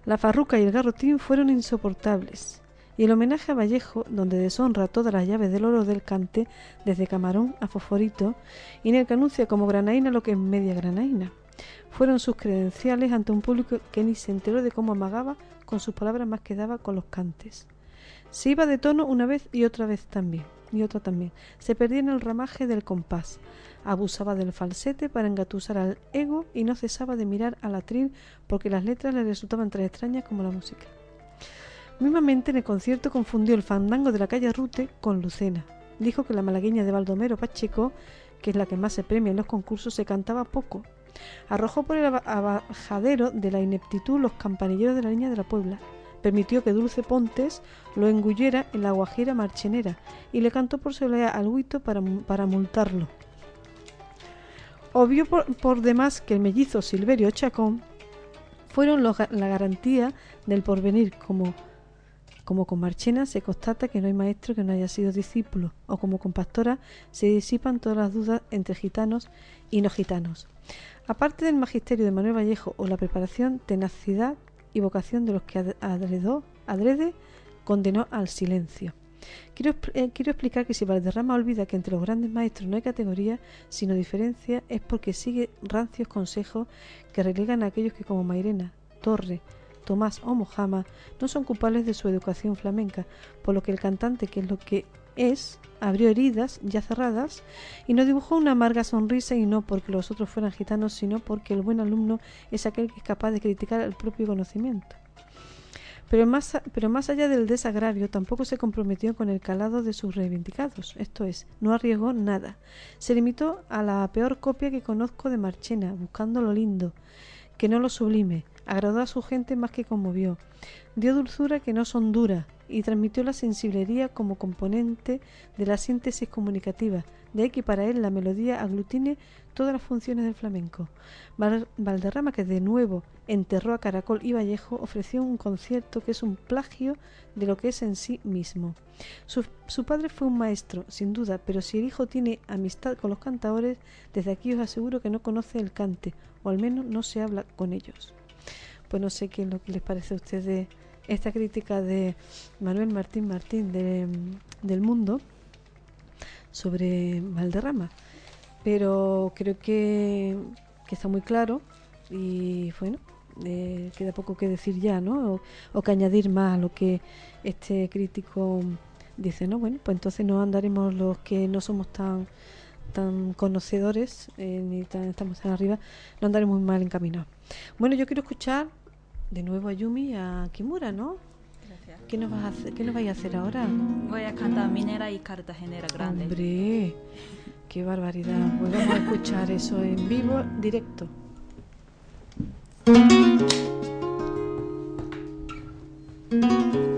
La farruca y el garrotín fueron insoportables, y el homenaje a Vallejo, donde deshonra todas las llaves del oro del cante, desde camarón a fosforito, y en el que anuncia como granaína lo que es media granaína fueron sus credenciales ante un público que ni se enteró de cómo amagaba con sus palabras más que daba con los cantes. Se iba de tono una vez y otra vez también. y otra también. Se perdía en el ramaje del compás. Abusaba del falsete para engatusar al ego y no cesaba de mirar al atril porque las letras le resultaban tan extrañas como la música. Mismamente en el concierto confundió el fandango de la calle Rute con Lucena. Dijo que la malagueña de Baldomero Pacheco, que es la que más se premia en los concursos, se cantaba poco. Arrojó por el abajadero de la ineptitud los campanilleros de la línea de la Puebla permitió que Dulce Pontes lo engullera en la guajira marchenera y le cantó por soledad al huito para, para multarlo. Obvio por, demás que el mellizo Silverio Chacón fueron la garantía del porvenir, como, como con Marchena se constata que no hay maestro que no haya sido discípulo, o como con Pastora se disipan todas las dudas entre gitanos y no gitanos. Aparte del magisterio de Manuel Vallejo o la preparación, tenacidad y vocación de los que adredó, adrede condenó al silencio. Quiero, eh, quiero, explicar que si Valderrama olvida que entre los grandes maestros no hay categoría, sino diferencia, es porque sigue rancios consejos que relegan a aquellos que como Mairena, Torre, Tomás o Mojama no son culpables de su educación flamenca, por lo que el cantante, que es lo que es, abrió heridas ya cerradas y no dibujó una amarga sonrisa y no porque los otros fueran gitanos, sino porque el buen alumno es aquel que es capaz de criticar el propio conocimiento. Pero más, pero más allá del desagravio, tampoco se comprometió con el calado de sus reivindicados, esto es, no arriesgó nada. Se limitó a la peor copia que conozco de Marchena, buscando lo lindo, que no lo sublime, agradó a su gente más que conmovió, dio dulzura que no son duras, y transmitió la sensiblería como componente de la síntesis comunicativa, de ahí que para él la melodía aglutine todas las funciones del flamenco. Valderrama, que de nuevo enterró a Caracol y Vallejo, ofreció un concierto que es un plagio de lo que es en sí mismo. Su, su, padre fue un maestro, sin duda, pero si el hijo tiene amistad con los cantadores, desde aquí os aseguro que no conoce el cante, o al menos no se habla con ellos. Pues no sé qué es lo que les parece a ustedes esta crítica de Manuel Martín Martín de, del Mundo sobre Valderrama. Pero creo que, está muy claro y bueno, eh, queda poco que decir ya, ¿no? O, que añadir más a lo que este crítico dice, ¿no? Bueno, pues entonces no andaremos los que no somos tan tan conocedores eh, ni tan estamos tan arriba, no andaremos mal encaminados. Bueno, yo quiero escuchar de nuevo a Yumi y a Kimura, ¿no? Gracias. ¿Qué nos, vas a ¿Qué nos vais a hacer ahora? Voy a cantar Minera y Cartagenera Grande. ¡Hombre! ¡Qué barbaridad! Vamos a escuchar eso en vivo, directo. Thank.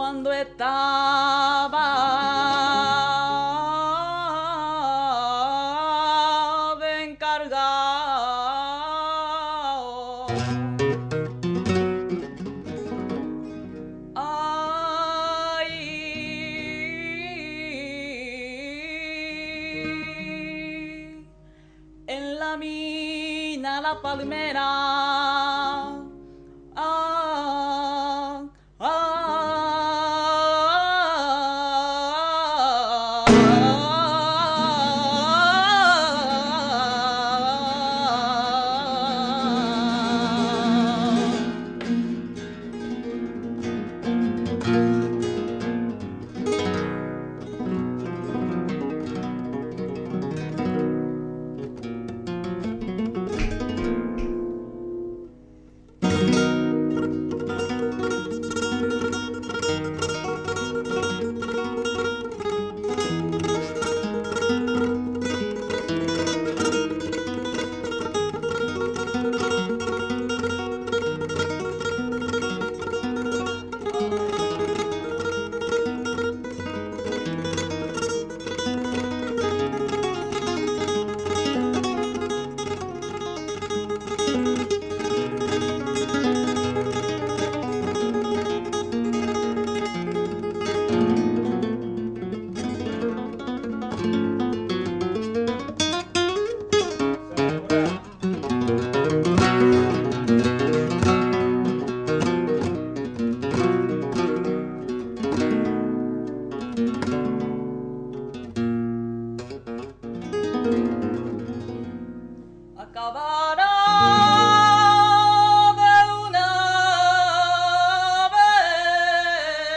cuando estaba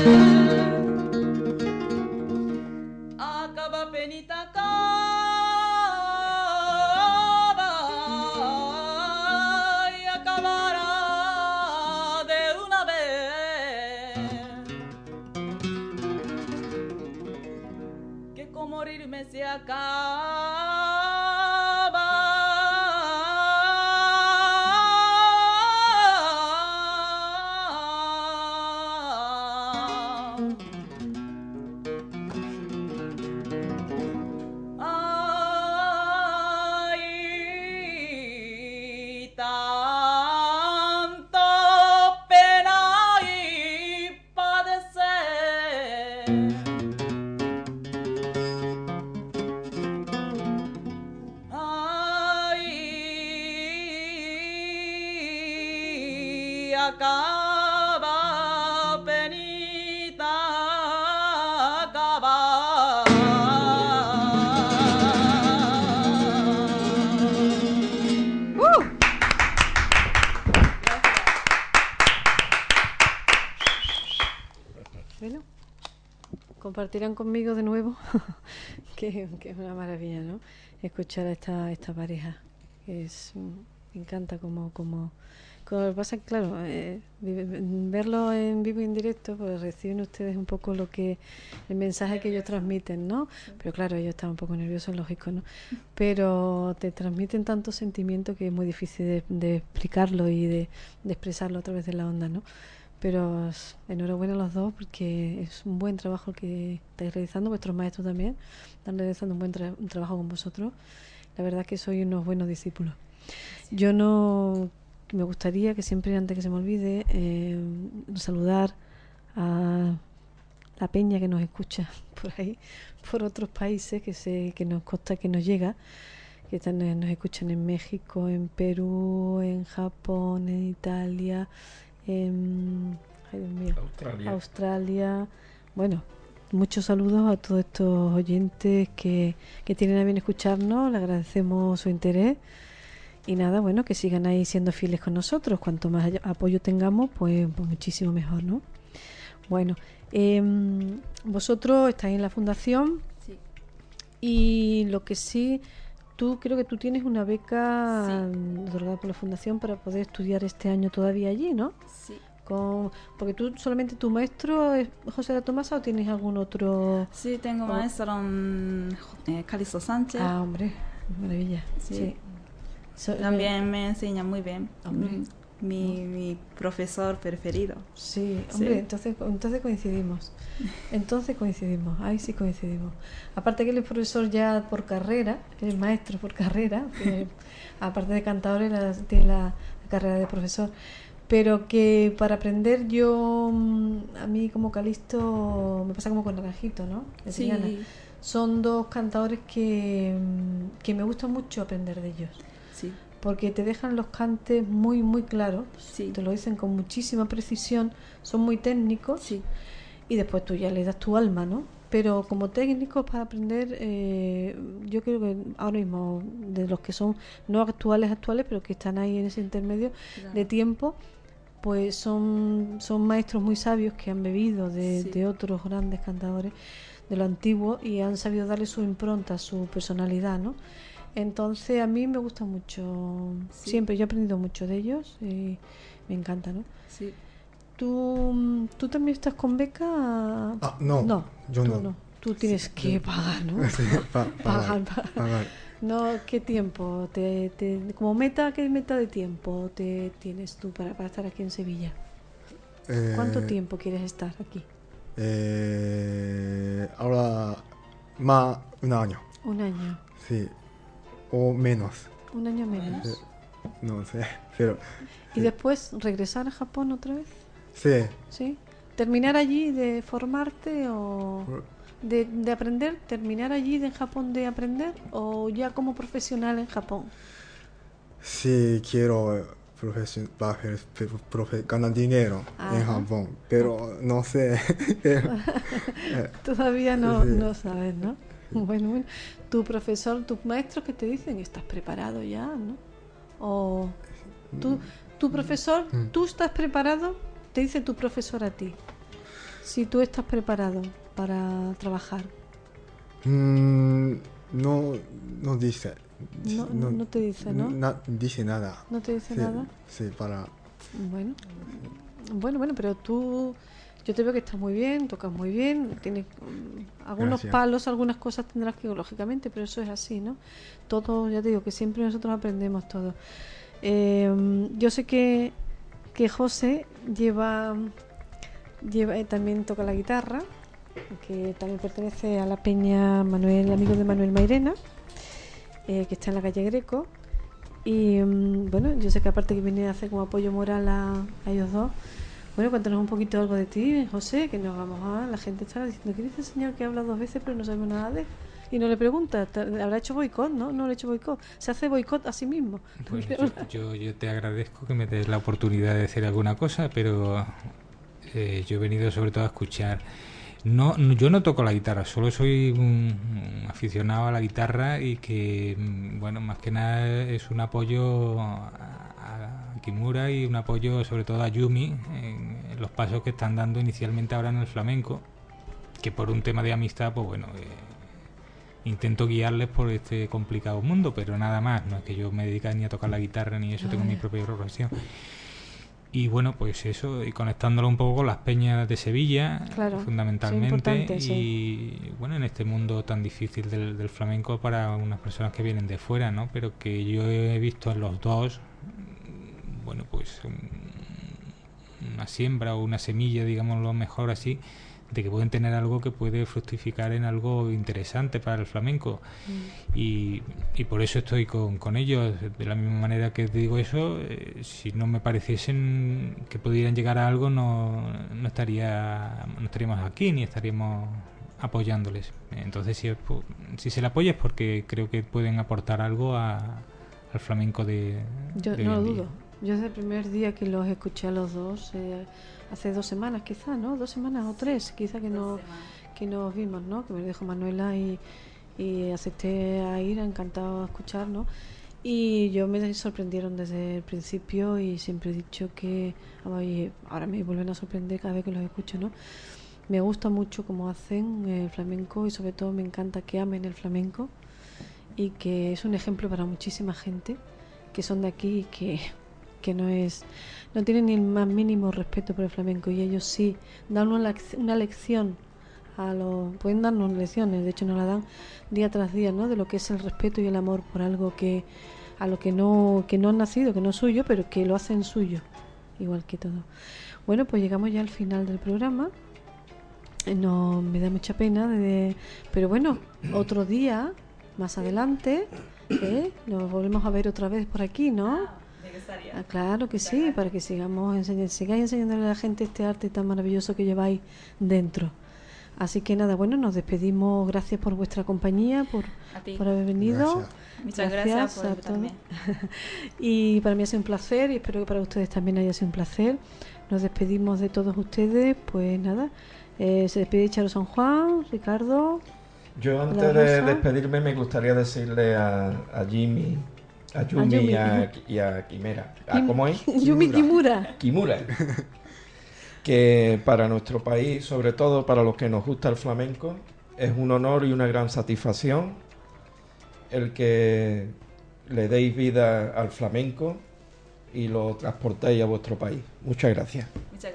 Thank you. Compartirán conmigo de nuevo, que, es una maravilla, ¿no? Escuchar a esta, esta pareja. Es, me encanta como, como, como pasa, claro, eh, verlo en vivo y en directo, pues reciben ustedes un poco lo que, el mensaje que ellos transmiten, ¿no? Pero claro, ellos están un poco nerviosos, lógico, ¿no? Pero te transmiten tanto sentimiento que es muy difícil de, explicarlo y de, de expresarlo a través de la onda, ¿no? Pero enhorabuena a los dos porque es un buen trabajo que estáis realizando, vuestros maestros también están realizando un buen trabajo con vosotros. La verdad es que sois unos buenos discípulos. Yo no me gustaría que siempre, antes que se me olvide, eh, saludar a la peña que nos escucha por ahí, por otros países que se, que nos consta que nos llega, que están, nos escuchan en México, en Perú, en Japón, en Italia, en Australia. Bueno, muchos saludos a todos estos oyentes que, que tienen a bien escucharnos. Le agradecemos su interés. Y nada, bueno, que sigan ahí siendo fieles con nosotros. Cuanto más apoyo tengamos, pues, pues muchísimo mejor, ¿no? Bueno, em, vosotros estáis en la fundación. Sí. Y lo que sí Tú creo que tú tienes una beca otorgada por la fundación para poder estudiar este año todavía allí, ¿no? Sí. Con, porque tú solamente tu maestro es José de Tomasa o tienes algún otro. Sí, tengo maestro eh, Calisto Sánchez. Ah, hombre, maravilla. Sí. También me enseña muy bien. Hombre. Mm mi, mi profesor preferido. Sí, hombre, entonces entonces coincidimos. Entonces coincidimos, ahí sí coincidimos. Aparte que él es profesor ya por carrera, es maestro por carrera, aparte de cantador, tiene la, carrera de profesor. Pero que para aprender yo, mm, a mí como Calisto, me pasa como con Naranjito, ¿no? sí. Son dos cantadores que, mm, que me gusta mucho aprender de ellos. Sí porque te dejan los cantes muy, muy claros, te lo dicen con muchísima precisión, son muy técnicos. Y después tú ya le das tu alma, ¿no? Pero como técnicos para aprender, eh, yo creo que ahora mismo, de los que son no actuales, actuales, pero que están ahí en ese intermedio de tiempo, pues son, son maestros muy sabios que han bebido de, de otros grandes cantadores de lo antiguo y han sabido darle su impronta, su personalidad, ¿no? Entonces a mí me gusta mucho, siempre yo he aprendido mucho de ellos y me encanta, ¿no? Sí. ¿Tú, tú también estás con beca? Ah, no, no yo no. Tú tienes que pagar, ¿no? Sí, pagar, No, ¿qué tiempo? Te, te, como meta, ¿qué meta de tiempo te tienes tú para, para estar aquí en Sevilla? ¿Cuánto eh, tiempo quieres estar aquí? Eh, ahora, más un año. Un año. Sí, o menos. Un año menos. No sé, pero... ¿Y después regresar a Japón otra vez? Sí. ¿Sí? ¿Terminar allí de formarte o de, de aprender? ¿Terminar allí de en Japón de aprender o ya como profesional en Japón? Sí, quiero ganar dinero en Japón, pero no sé. Todavía no, no sabes, ¿no? Bueno, bueno. Tu profesor, tus maestros que te dicen, estás preparado ya, ¿no? ¿O tú, tu profesor, mm. tú estás preparado? Te dice tu profesor a ti. Si tú estás preparado para trabajar. Mm, no, no dice. No, no, te dice, ¿no? dice nada. ¿No te dice nada? Sí, para... Bueno. Bueno, bueno, pero tú yo te veo que estás muy bien, tocas muy bien, tienes mm, algunos palos, algunas cosas tendrás que, lógicamente, pero eso es así, ¿no? Todo, ya te digo, que siempre nosotros aprendemos todo. Em, yo sé que, que José lleva, lleva eh, también toca la guitarra, que también pertenece a la peña Manuel, amigo de Manuel Mairena, eh, que está en la calle Greco. Y mm, bueno, yo sé que aparte que viene a hacer como apoyo moral a ellos dos, bueno, cuéntanos un poquito algo de ti, José, que nos vamos a... La gente está diciendo, ¿qué dice el señor que habla dos veces pero no sabemos nada de y no le pregunta, ¿habrá hecho boicot? No, no le ha hecho boicot. Se hace boicot a sí mismo. Pues yo, yo, te agradezco que me des la oportunidad de decir alguna cosa, pero eh, yo he venido sobre todo a escuchar. No, yo no toco la guitarra, solo soy un, aficionado a la guitarra y que, mm, bueno, más que nada es un apoyo Kimura y un apoyo sobre todo a Yumi en, los pasos que están dando inicialmente ahora en el flamenco, que por un tema de amistad, pues bueno, eh, intento guiarles por este complicado mundo, pero nada más, no es que yo me dedique ni a tocar la guitarra ni eso, tengo mi propia profesión. Y bueno, pues eso, y conectándolo un poco con las peñas de Sevilla, fundamentalmente, y bueno, en este mundo tan difícil del, del, flamenco para unas personas que vienen de fuera, ¿no? Pero que yo he visto en los dos bueno, pues una siembra o una semilla, digámoslo mejor así, de que pueden tener algo que puede fructificar en algo interesante para el flamenco. Mm. Y, y, por eso estoy con, con, ellos. De la misma manera que digo eso, eh, si no me pareciesen que pudieran llegar a algo, no, no, estaría, no estaríamos aquí ni estaríamos apoyándoles. Entonces, si, si se le apoya es porque creo que pueden aportar algo a, al flamenco de. Yo no lo dudo. Yo desde el primer día que los escuché a los dos, eh, hace dos semanas quizás, ¿no? Dos semanas o tres, quizás que, no, que nos vimos, ¿no? Que me dijo Manuela y, y acepté a ir, encantado de escuchar, ¿no? Y yo me sorprendieron desde el principio y siempre he dicho que, ahora me vuelven a sorprender cada vez que los escucho, ¿no? Me gusta mucho cómo hacen el flamenco y sobre todo me encanta que amen el flamenco y que es un ejemplo para muchísima gente que son de aquí y que que no es no tienen ni el más mínimo respeto por el flamenco y ellos sí dan una, una lección a los pueden darnos lecciones de hecho nos la dan día tras día no de lo que es el respeto y el amor por algo que a lo que no que no han nacido que no es suyo pero que lo hacen suyo igual que todo. Bueno pues llegamos ya al final del programa. No me da mucha pena de, pero bueno otro día más adelante ¿eh? nos volvemos a ver otra vez por aquí no Ah, claro que sí, para que sigamos enseñando, sigáis enseñándole a la gente este arte tan maravilloso que lleváis dentro. Así que nada, bueno, nos despedimos. Gracias por vuestra compañía, por, por haber venido. Muchas gracias, por a todos. y para mí ha sido un placer y espero que para ustedes también haya sido un placer. Nos despedimos de todos ustedes. Pues nada, eh, se despide Charo San Juan, Ricardo. Yo antes de despedirme me gustaría decirle a, a Jimmy a Yumi, Y, a, Kimera. Ah, ¿Cómo es? Yumi Kimura. Kimura. que para nuestro país, sobre todo para los que nos gusta el flamenco, es un honor y una gran satisfacción el que le deis vida al flamenco y lo transportéis a vuestro país. Muchas gracias.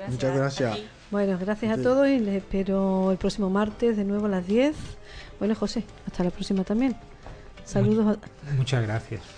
Muchas gracias. Bueno, gracias a todos y les espero el próximo martes de nuevo a las 10. Bueno, José, hasta la próxima también. Saludos. Muchas gracias.